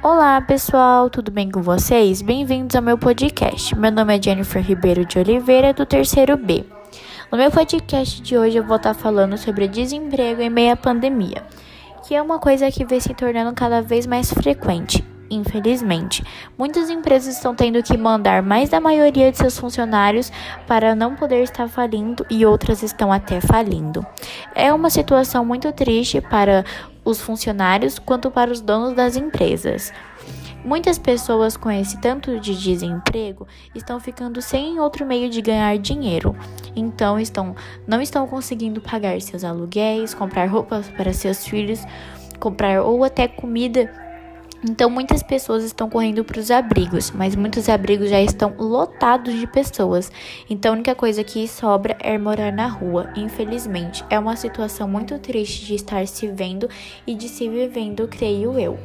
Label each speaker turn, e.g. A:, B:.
A: Olá pessoal, tudo bem com vocês? Bem-vindos ao meu podcast. Meu nome é Jennifer Ribeiro de Oliveira, do terceiro B. No meu podcast de hoje eu vou estar falando sobre desemprego em meio à pandemia, que é uma coisa que vem se tornando cada vez mais frequente. Infelizmente, muitas empresas estão tendo que mandar mais da maioria de seus funcionários para não poder estar falindo e outras estão até falindo. É uma situação muito triste para os funcionários quanto para os donos das empresas. Muitas pessoas com esse tanto de desemprego estão ficando sem outro meio de ganhar dinheiro. Então estão não estão conseguindo pagar seus aluguéis, comprar roupas para seus filhos, comprar ou até comida então, muitas pessoas estão correndo para os abrigos, mas muitos abrigos já estão lotados de pessoas. Então, a única coisa que sobra é morar na rua. Infelizmente, é uma situação muito triste de estar se vendo e de se vivendo, creio eu.